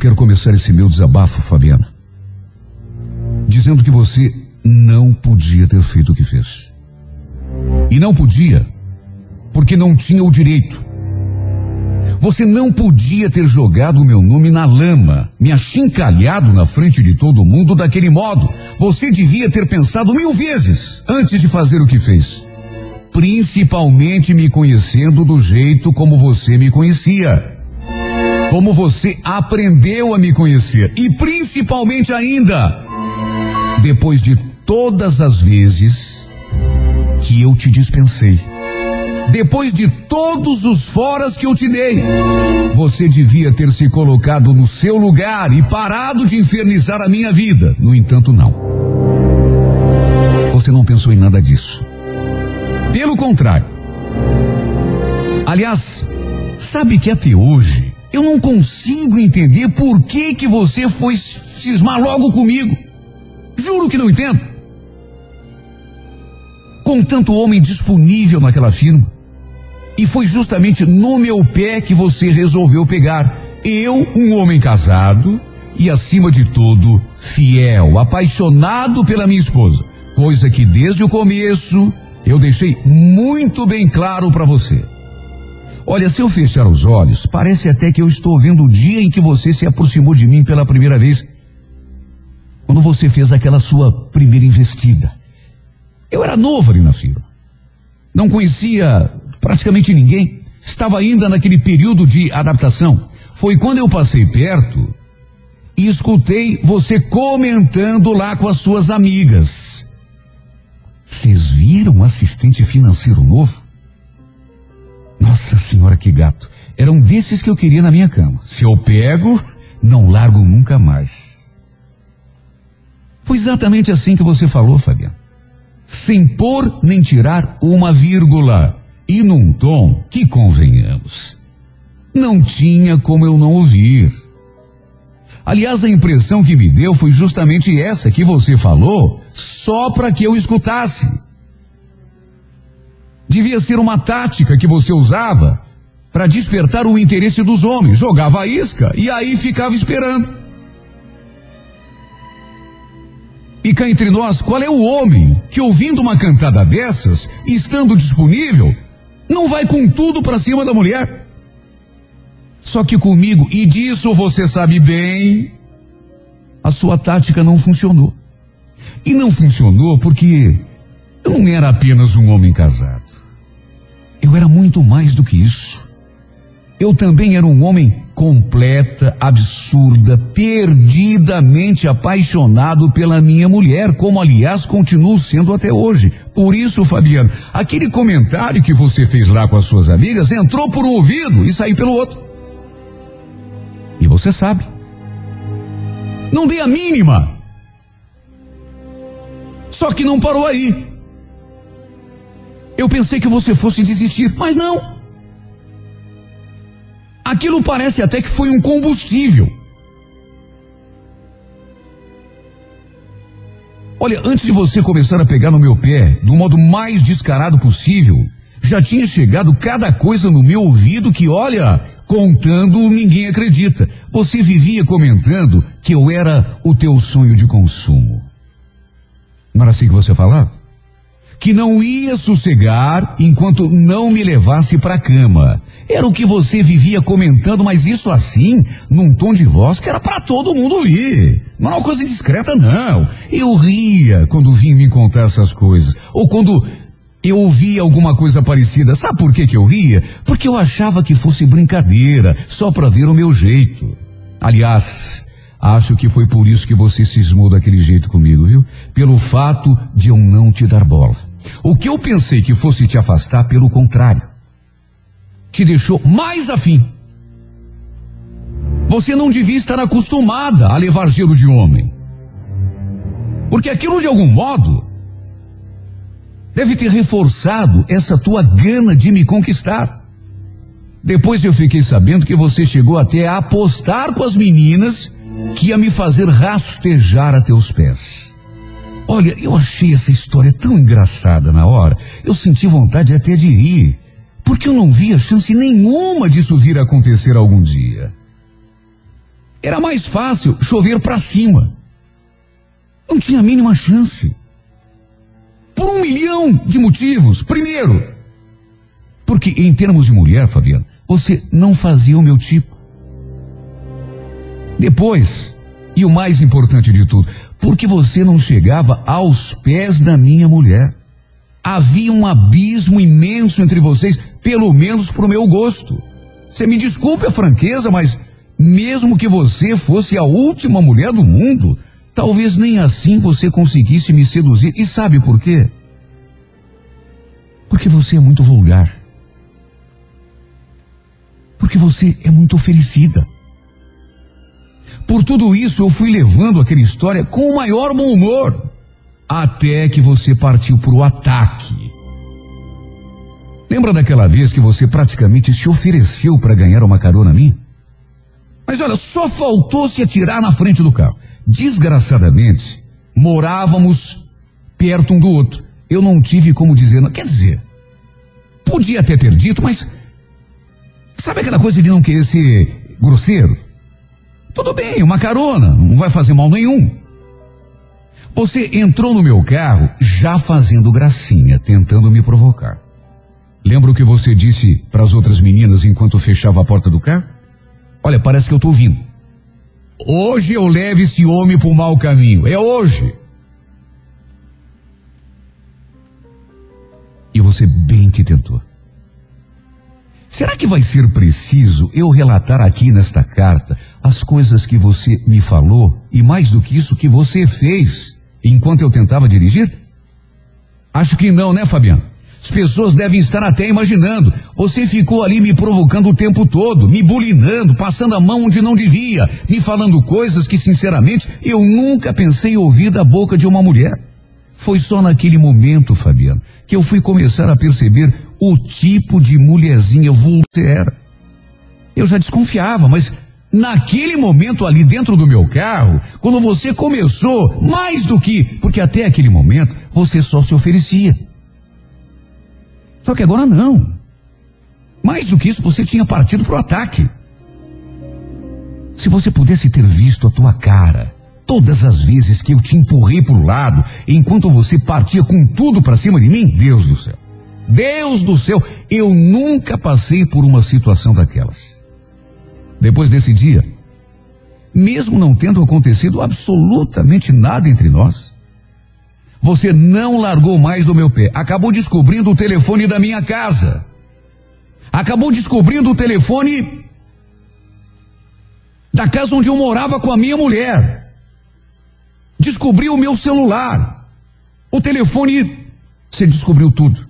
quero começar esse meu desabafo, Fabiana, dizendo que você não podia ter feito o que fez. E não podia, porque não tinha o direito. Você não podia ter jogado o meu nome na lama, me achincalhado na frente de todo mundo daquele modo. Você devia ter pensado mil vezes antes de fazer o que fez. Principalmente me conhecendo do jeito como você me conhecia como você aprendeu a me conhecer e principalmente ainda depois de todas as vezes que eu te dispensei. Depois de todos os foras que eu te dei, você devia ter se colocado no seu lugar e parado de infernizar a minha vida. No entanto, não. Você não pensou em nada disso. Pelo contrário. Aliás, sabe que até hoje eu não consigo entender por que que você foi cismar logo comigo. Juro que não entendo. Com tanto homem disponível naquela firma. E foi justamente no meu pé que você resolveu pegar. Eu, um homem casado e, acima de tudo, fiel, apaixonado pela minha esposa. Coisa que desde o começo eu deixei muito bem claro para você. Olha, se eu fechar os olhos, parece até que eu estou vendo o dia em que você se aproximou de mim pela primeira vez. Quando você fez aquela sua primeira investida. Eu era novo ali na firma. Não conhecia praticamente ninguém. Estava ainda naquele período de adaptação. Foi quando eu passei perto e escutei você comentando lá com as suas amigas Vocês viram o assistente financeiro novo? Nossa senhora, que gato. Era um desses que eu queria na minha cama. Se eu pego, não largo nunca mais. Foi exatamente assim que você falou, Fabiano. Sem pôr nem tirar uma vírgula. E num tom que convenhamos. Não tinha como eu não ouvir. Aliás, a impressão que me deu foi justamente essa que você falou, só para que eu escutasse. Devia ser uma tática que você usava para despertar o interesse dos homens. Jogava a isca e aí ficava esperando. E cá entre nós, qual é o homem que ouvindo uma cantada dessas, estando disponível, não vai com tudo para cima da mulher? Só que comigo, e disso você sabe bem, a sua tática não funcionou. E não funcionou porque eu não era apenas um homem casado. Eu era muito mais do que isso. Eu também era um homem completa, absurda, perdidamente apaixonado pela minha mulher, como aliás continuo sendo até hoje. Por isso, Fabiano, aquele comentário que você fez lá com as suas amigas entrou por um ouvido e saiu pelo outro. E você sabe. Não dei a mínima. Só que não parou aí. Eu pensei que você fosse desistir, mas não. Aquilo parece até que foi um combustível. Olha, antes de você começar a pegar no meu pé do modo mais descarado possível, já tinha chegado cada coisa no meu ouvido que, olha, contando ninguém acredita. Você vivia comentando que eu era o teu sonho de consumo. Não era assim que você falava? Que não ia sossegar enquanto não me levasse para a cama. Era o que você vivia comentando, mas isso assim, num tom de voz que era para todo mundo ouvir. Não era uma coisa discreta, não. Eu ria quando vim me contar essas coisas. Ou quando eu ouvia alguma coisa parecida. Sabe por que, que eu ria? Porque eu achava que fosse brincadeira, só para ver o meu jeito. Aliás, acho que foi por isso que você cismou daquele jeito comigo, viu? Pelo fato de eu não te dar bola. O que eu pensei que fosse te afastar, pelo contrário te deixou mais afim. Você não devia estar acostumada a levar gelo de homem. Porque aquilo de algum modo deve ter reforçado essa tua gana de me conquistar. Depois eu fiquei sabendo que você chegou até a apostar com as meninas que ia me fazer rastejar a teus pés. Olha, eu achei essa história tão engraçada na hora. Eu senti vontade até de rir porque eu não via chance nenhuma disso vir a acontecer algum dia. Era mais fácil chover para cima. Não tinha a mínima chance. Por um milhão de motivos. Primeiro, porque em termos de mulher, Fabiano, você não fazia o meu tipo. Depois, e o mais importante de tudo, porque você não chegava aos pés da minha mulher. Havia um abismo imenso entre vocês, pelo menos pro meu gosto. Você me desculpe a franqueza, mas mesmo que você fosse a última mulher do mundo, talvez nem assim você conseguisse me seduzir. E sabe por quê? Porque você é muito vulgar. Porque você é muito oferecida. Por tudo isso, eu fui levando aquela história com o maior bom humor até que você partiu para o ataque. Lembra daquela vez que você praticamente se ofereceu para ganhar uma carona minha? Mas olha, só faltou se atirar na frente do carro. Desgraçadamente, morávamos perto um do outro. Eu não tive como dizer, não, quer dizer, podia até ter dito, mas sabe aquela coisa de não querer ser grosseiro? Tudo bem, uma carona, não vai fazer mal nenhum. Você entrou no meu carro já fazendo gracinha, tentando me provocar. Lembra o que você disse para as outras meninas enquanto fechava a porta do carro? Olha, parece que eu estou ouvindo. Hoje eu levo esse homem para o mau caminho. É hoje. E você bem que tentou. Será que vai ser preciso eu relatar aqui nesta carta as coisas que você me falou e mais do que isso que você fez enquanto eu tentava dirigir? Acho que não, né, Fabiano? As pessoas devem estar até imaginando. Você ficou ali me provocando o tempo todo, me bulinando, passando a mão onde não devia, me falando coisas que, sinceramente, eu nunca pensei ouvir da boca de uma mulher. Foi só naquele momento, Fabiano, que eu fui começar a perceber o tipo de mulherzinha era. Eu já desconfiava, mas naquele momento ali dentro do meu carro, quando você começou, mais do que, porque até aquele momento você só se oferecia. Só que agora não. Mais do que isso, você tinha partido para o ataque. Se você pudesse ter visto a tua cara, todas as vezes que eu te empurrei para o lado, enquanto você partia com tudo para cima de mim, Deus do céu. Deus do céu, eu nunca passei por uma situação daquelas. Depois desse dia, mesmo não tendo acontecido absolutamente nada entre nós, você não largou mais do meu pé. Acabou descobrindo o telefone da minha casa. Acabou descobrindo o telefone da casa onde eu morava com a minha mulher. Descobriu o meu celular. O telefone, você descobriu tudo.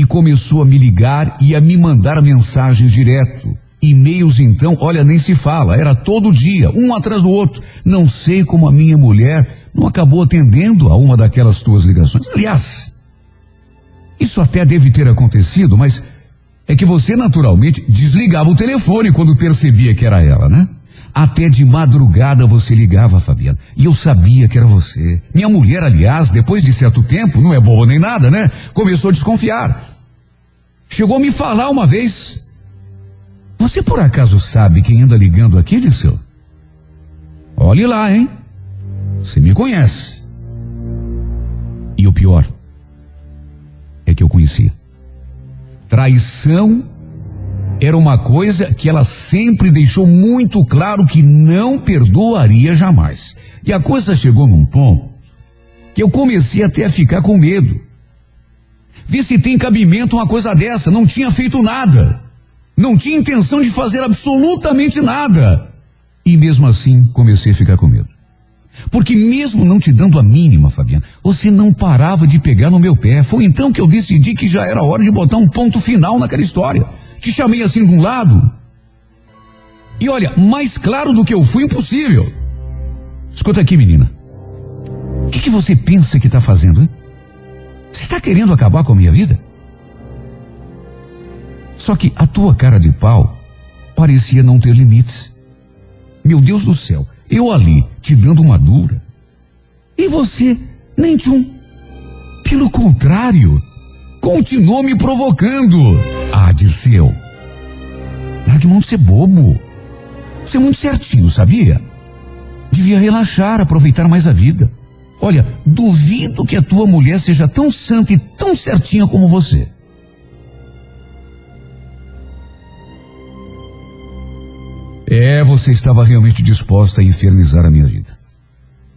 E começou a me ligar e a me mandar mensagens direto. E-mails então, olha, nem se fala, era todo dia, um atrás do outro. Não sei como a minha mulher não acabou atendendo a uma daquelas tuas ligações. Aliás, isso até deve ter acontecido, mas é que você naturalmente desligava o telefone quando percebia que era ela, né? Até de madrugada você ligava, Fabiana, e eu sabia que era você. Minha mulher, aliás, depois de certo tempo, não é boa nem nada, né? Começou a desconfiar. Chegou a me falar uma vez. Você por acaso sabe quem anda ligando aqui, Disseu? Olhe lá, hein? Você me conhece. E o pior é que eu conhecia. Traição era uma coisa que ela sempre deixou muito claro que não perdoaria jamais. E a coisa chegou num ponto que eu comecei até a ficar com medo. Vê se tem cabimento uma coisa dessa. Não tinha feito nada. Não tinha intenção de fazer absolutamente nada. E mesmo assim comecei a ficar com medo. Porque mesmo não te dando a mínima, Fabiana, você não parava de pegar no meu pé. Foi então que eu decidi que já era hora de botar um ponto final naquela história. Te chamei assim de um lado. E olha, mais claro do que eu fui, impossível. Escuta aqui, menina. O que, que você pensa que está fazendo, hein? Você está querendo acabar com a minha vida? Só que a tua cara de pau parecia não ter limites. Meu Deus do céu, eu ali te dando uma dura. E você nem de um. Pelo contrário, continuou me provocando. Ah, Dirceu. Largue mão de ser bobo. Você é muito certinho, sabia? Devia relaxar, aproveitar mais a vida. Olha, duvido que a tua mulher seja tão santa e tão certinha como você. É, você estava realmente disposta a infernizar a minha vida.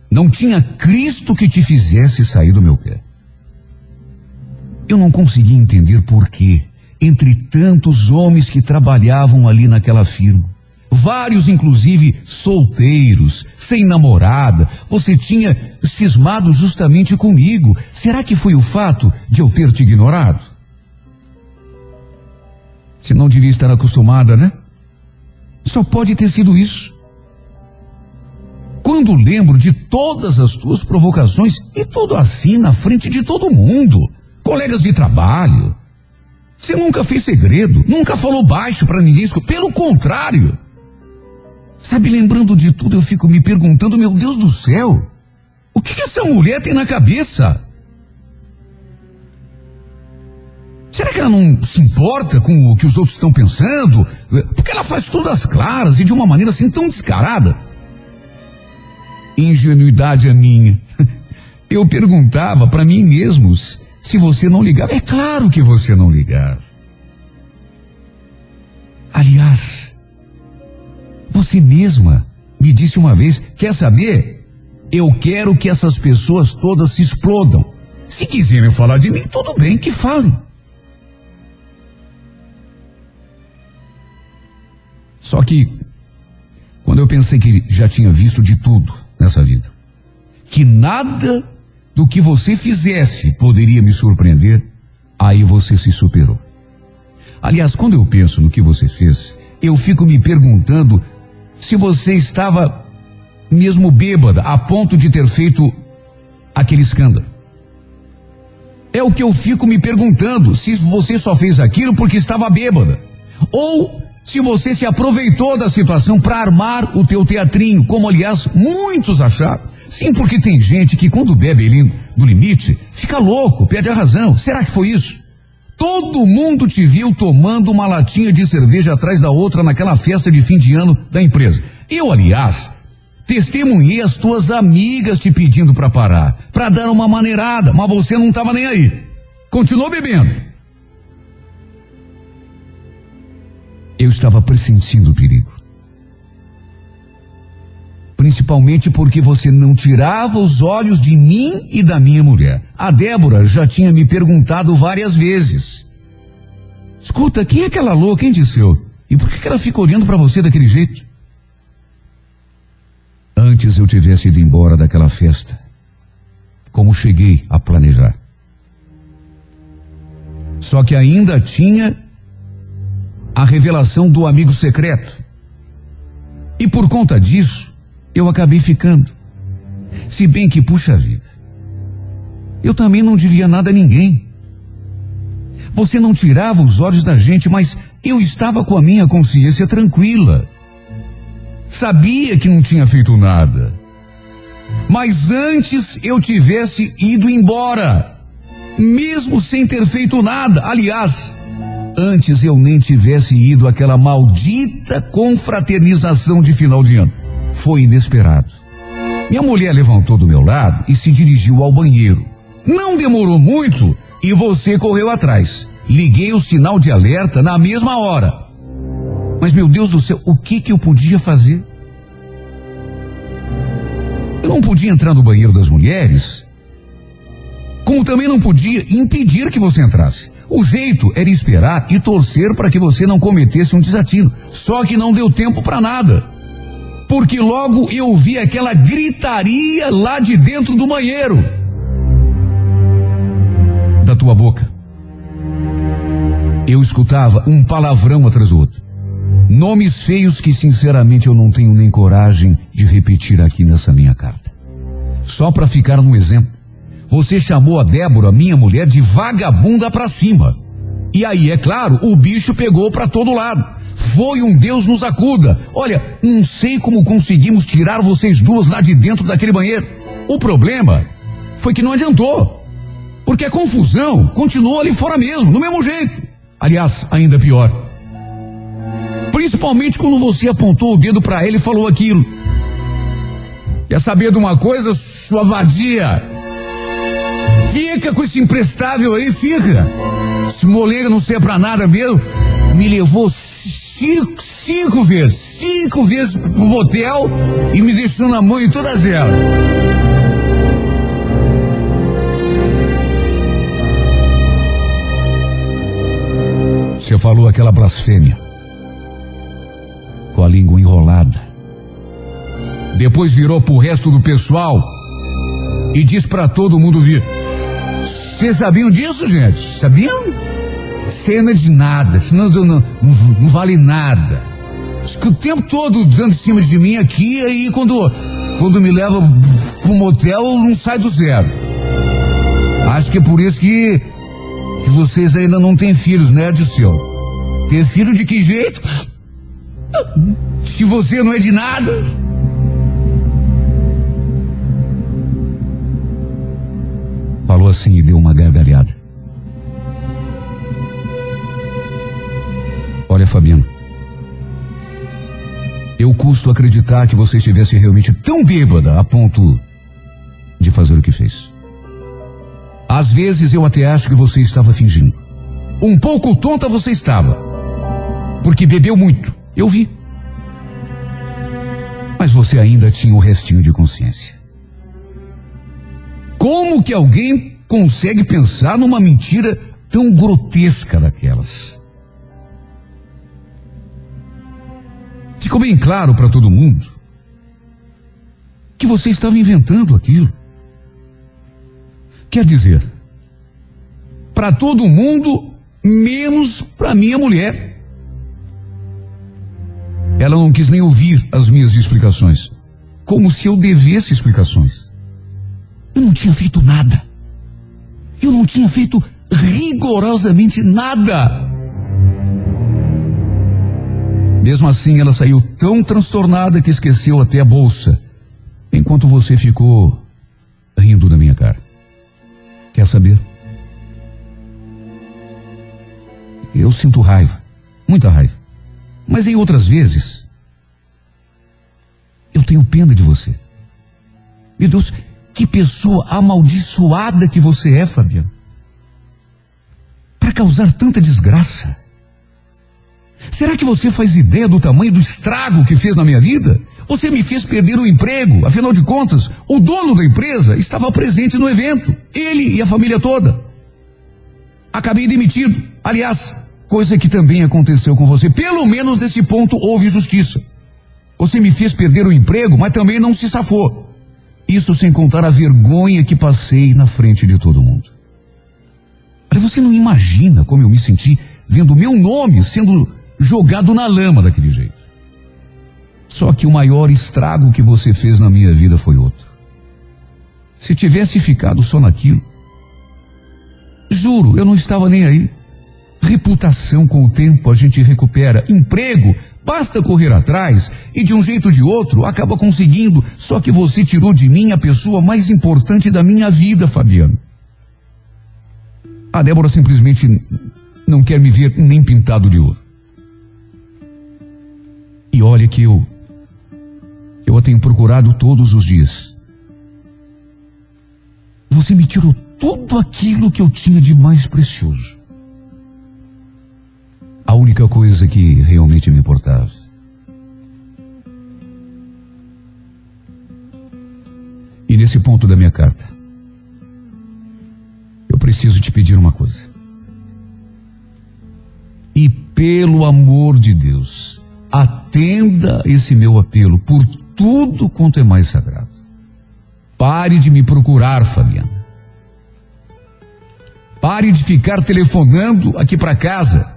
Não tinha Cristo que te fizesse sair do meu pé. Eu não conseguia entender por que, entre tantos homens que trabalhavam ali naquela firma, vários inclusive solteiros, sem namorada, você tinha cismado justamente comigo. Será que foi o fato de eu ter te ignorado? Você não devia estar acostumada, né? Só pode ter sido isso. Quando lembro de todas as tuas provocações, e tudo assim na frente de todo mundo, colegas de trabalho. Você nunca fez segredo, nunca falou baixo para ninguém, pelo contrário. Sabe, lembrando de tudo, eu fico me perguntando, meu Deus do céu, o que, que essa mulher tem na cabeça? Será que ela não se importa com o que os outros estão pensando? Porque ela faz todas claras e de uma maneira assim tão descarada. Ingenuidade a minha. Eu perguntava para mim mesmo se você não ligava. É claro que você não ligava. Aliás, você mesma me disse uma vez: quer saber? Eu quero que essas pessoas todas se explodam. Se quiserem falar de mim, tudo bem, que falem. Só que, quando eu pensei que já tinha visto de tudo nessa vida, que nada do que você fizesse poderia me surpreender, aí você se superou. Aliás, quando eu penso no que você fez, eu fico me perguntando se você estava mesmo bêbada a ponto de ter feito aquele escândalo. É o que eu fico me perguntando, se você só fez aquilo porque estava bêbada. Ou se você se aproveitou da situação para armar o teu teatrinho, como aliás muitos acharam. Sim, porque tem gente que quando bebe no limite, fica louco, perde a razão. Será que foi isso? Todo mundo te viu tomando uma latinha de cerveja atrás da outra naquela festa de fim de ano da empresa. Eu, aliás, testemunhei as tuas amigas te pedindo para parar, para dar uma maneirada, mas você não estava nem aí. Continuou bebendo. Eu estava pressentindo o perigo. Principalmente porque você não tirava os olhos de mim e da minha mulher. A Débora já tinha me perguntado várias vezes. Escuta, quem é aquela louca, quem disse eu? E por que que ela fica olhando para você daquele jeito? Antes eu tivesse ido embora daquela festa, como cheguei a planejar. Só que ainda tinha a revelação do amigo secreto. E por conta disso, eu acabei ficando. Se bem que, puxa vida, eu também não devia nada a ninguém. Você não tirava os olhos da gente, mas eu estava com a minha consciência tranquila. Sabia que não tinha feito nada. Mas antes eu tivesse ido embora, mesmo sem ter feito nada. Aliás, antes eu nem tivesse ido àquela maldita confraternização de final de ano. Foi inesperado. Minha mulher levantou do meu lado e se dirigiu ao banheiro. Não demorou muito e você correu atrás. Liguei o sinal de alerta na mesma hora. Mas meu Deus do céu, o que que eu podia fazer? Eu não podia entrar no banheiro das mulheres, como também não podia impedir que você entrasse. O jeito era esperar e torcer para que você não cometesse um desatino. Só que não deu tempo para nada. Porque logo eu ouvi aquela gritaria lá de dentro do banheiro. Da tua boca. Eu escutava um palavrão atrás do outro. Nomes feios que sinceramente eu não tenho nem coragem de repetir aqui nessa minha carta. Só para ficar no exemplo. Você chamou a Débora, minha mulher, de vagabunda pra cima. E aí, é claro, o bicho pegou pra todo lado. Foi um Deus nos acuda. Olha, não sei como conseguimos tirar vocês duas lá de dentro daquele banheiro. O problema foi que não adiantou. Porque a confusão continuou ali fora mesmo, do mesmo jeito. Aliás, ainda pior. Principalmente quando você apontou o dedo para ele e falou aquilo. Quer saber de uma coisa, sua vadia? Fica com esse imprestável aí, fica. Esse moleque não serve pra nada mesmo. Me levou cinco, cinco vezes, cinco vezes pro motel e me deixou na mão em todas elas. Você falou aquela blasfêmia. Com a língua enrolada. Depois virou pro resto do pessoal e diz pra todo mundo vir. Vocês sabiam disso, gente? Sabiam? Cena de nada, senão não, não, não vale nada. Acho que o tempo todo dando em cima de mim aqui, aí quando, quando me leva pro motel, não sai do zero. Acho que é por isso que, que vocês ainda não têm filhos, né, Dirceu? Ter filho de que jeito? Se você não é de nada. Falou assim e deu uma gargalhada. Olha, Fabiano. Eu custo acreditar que você estivesse realmente tão bêbada a ponto de fazer o que fez. Às vezes eu até acho que você estava fingindo. Um pouco tonta você estava. Porque bebeu muito. Eu vi. Mas você ainda tinha o restinho de consciência. Como que alguém consegue pensar numa mentira tão grotesca daquelas? Ficou bem claro para todo mundo que você estava inventando aquilo. Quer dizer, para todo mundo, menos para minha mulher. Ela não quis nem ouvir as minhas explicações, como se eu devesse explicações. Eu não tinha feito nada. Eu não tinha feito rigorosamente nada. Mesmo assim, ela saiu tão transtornada que esqueceu até a bolsa, enquanto você ficou rindo da minha cara. Quer saber? Eu sinto raiva, muita raiva. Mas em outras vezes, eu tenho pena de você. Meu Deus, que pessoa amaldiçoada que você é, Fabiano. Para causar tanta desgraça. Será que você faz ideia do tamanho do estrago que fez na minha vida? Você me fez perder o emprego, afinal de contas, o dono da empresa estava presente no evento, ele e a família toda. Acabei demitido. Aliás, coisa que também aconteceu com você. Pelo menos nesse ponto houve justiça. Você me fez perder o emprego, mas também não se safou. Isso sem contar a vergonha que passei na frente de todo mundo. Olha, você não imagina como eu me senti vendo meu nome sendo jogado na lama daquele jeito. Só que o maior estrago que você fez na minha vida foi outro. Se tivesse ficado só naquilo, juro, eu não estava nem aí. Reputação com o tempo a gente recupera. Emprego, basta correr atrás e de um jeito ou de outro acaba conseguindo. Só que você tirou de mim a pessoa mais importante da minha vida, Fabiano. A Débora simplesmente não quer me ver nem pintado de ouro. E olha que eu, eu a tenho procurado todos os dias. Você me tirou tudo aquilo que eu tinha de mais precioso. A única coisa que realmente me importava. E nesse ponto da minha carta, eu preciso te pedir uma coisa. E pelo amor de Deus, atenda esse meu apelo por tudo quanto é mais sagrado. Pare de me procurar, Fabiano. Pare de ficar telefonando aqui para casa.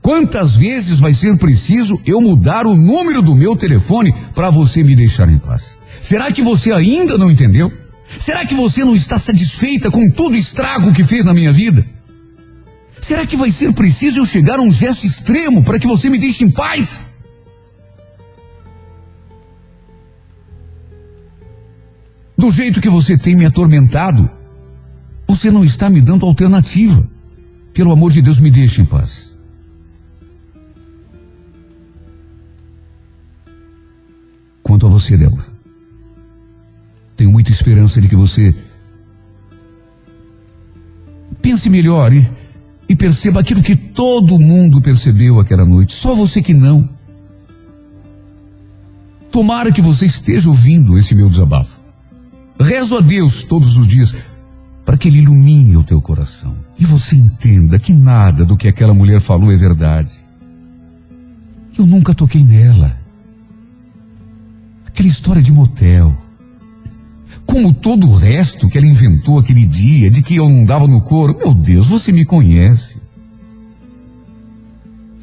Quantas vezes vai ser preciso eu mudar o número do meu telefone para você me deixar em paz? Será que você ainda não entendeu? Será que você não está satisfeita com todo o estrago que fez na minha vida? Será que vai ser preciso eu chegar a um gesto extremo para que você me deixe em paz? Do jeito que você tem me atormentado, você não está me dando alternativa. Pelo amor de Deus, me deixe em paz. Quanto a você, Débora, tenho muita esperança de que você pense melhor e, e perceba aquilo que todo mundo percebeu aquela noite, só você que não. Tomara que você esteja ouvindo esse meu desabafo. Rezo a Deus todos os dias para que Ele ilumine o teu coração e você entenda que nada do que aquela mulher falou é verdade. Eu nunca toquei nela. Aquela história de motel. Como todo o resto que ela inventou aquele dia, de que eu não dava no couro. Meu Deus, você me conhece.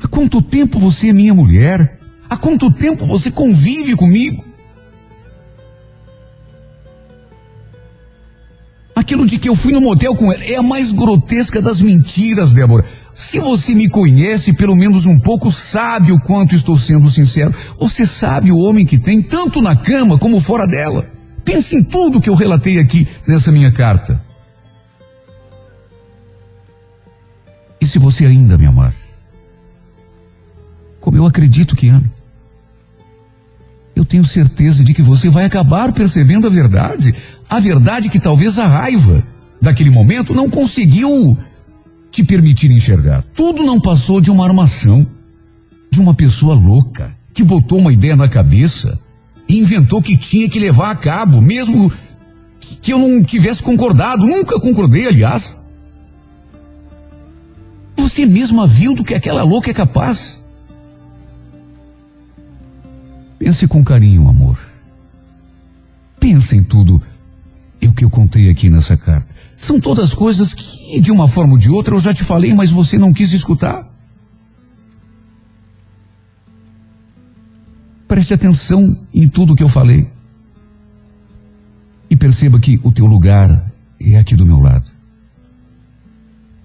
Há quanto tempo você é minha mulher? Há quanto tempo você convive comigo? Aquilo de que eu fui no motel com ela é a mais grotesca das mentiras, Débora. Se você me conhece pelo menos um pouco, sabe o quanto estou sendo sincero. Você sabe o homem que tem, tanto na cama como fora dela. Pense em tudo que eu relatei aqui nessa minha carta. E se você ainda me amar, como eu acredito que ame, eu tenho certeza de que você vai acabar percebendo a verdade. A verdade que talvez a raiva daquele momento não conseguiu te permitir enxergar. Tudo não passou de uma armação, de uma pessoa louca que botou uma ideia na cabeça inventou que tinha que levar a cabo, mesmo que eu não tivesse concordado. Nunca concordei, aliás. Você mesma viu do que aquela louca é capaz. Pense com carinho, amor. Pense em tudo que eu contei aqui nessa carta. São todas coisas que, de uma forma ou de outra, eu já te falei, mas você não quis escutar. Preste atenção em tudo que eu falei. E perceba que o teu lugar é aqui do meu lado.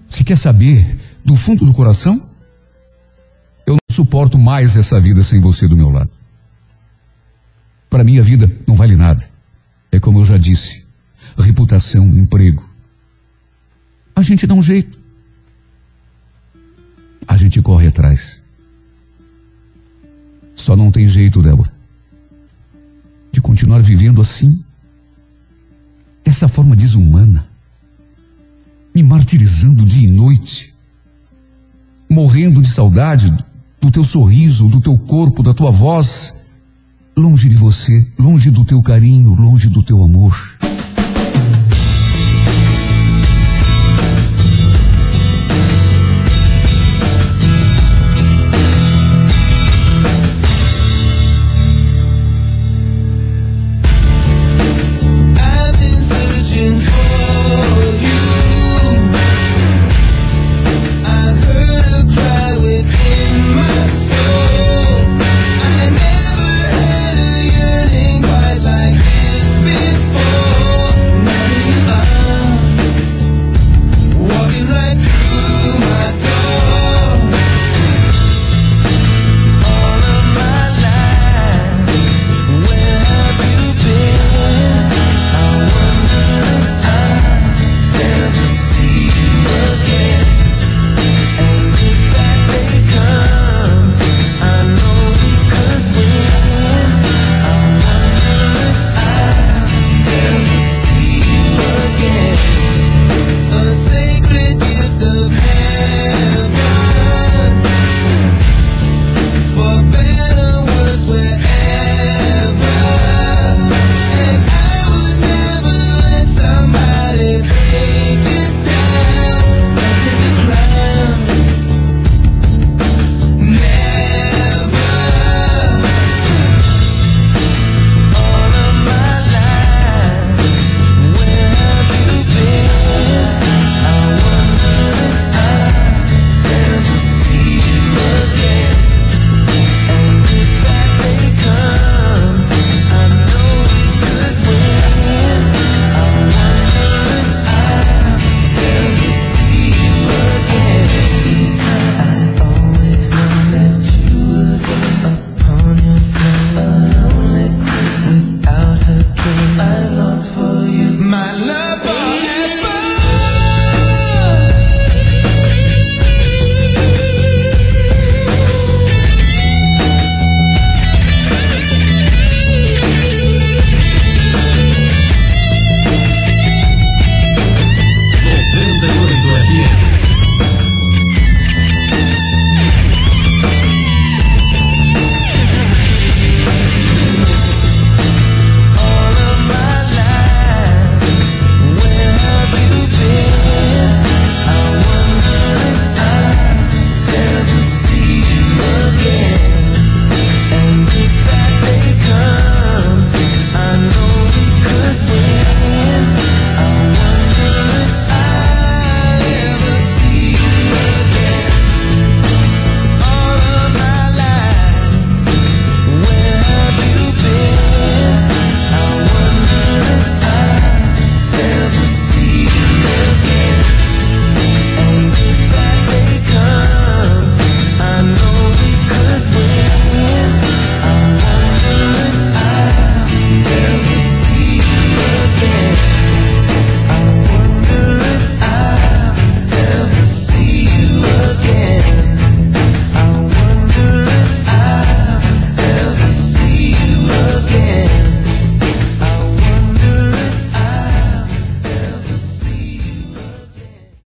Se quer saber do fundo do coração, eu não suporto mais essa vida sem você do meu lado. Para mim a vida não vale nada. É como eu já disse, reputação, emprego. A gente dá um jeito. A gente corre atrás. Só não tem jeito, Débora, de continuar vivendo assim, dessa forma desumana, me martirizando dia e noite, morrendo de saudade do teu sorriso, do teu corpo, da tua voz, longe de você, longe do teu carinho, longe do teu amor.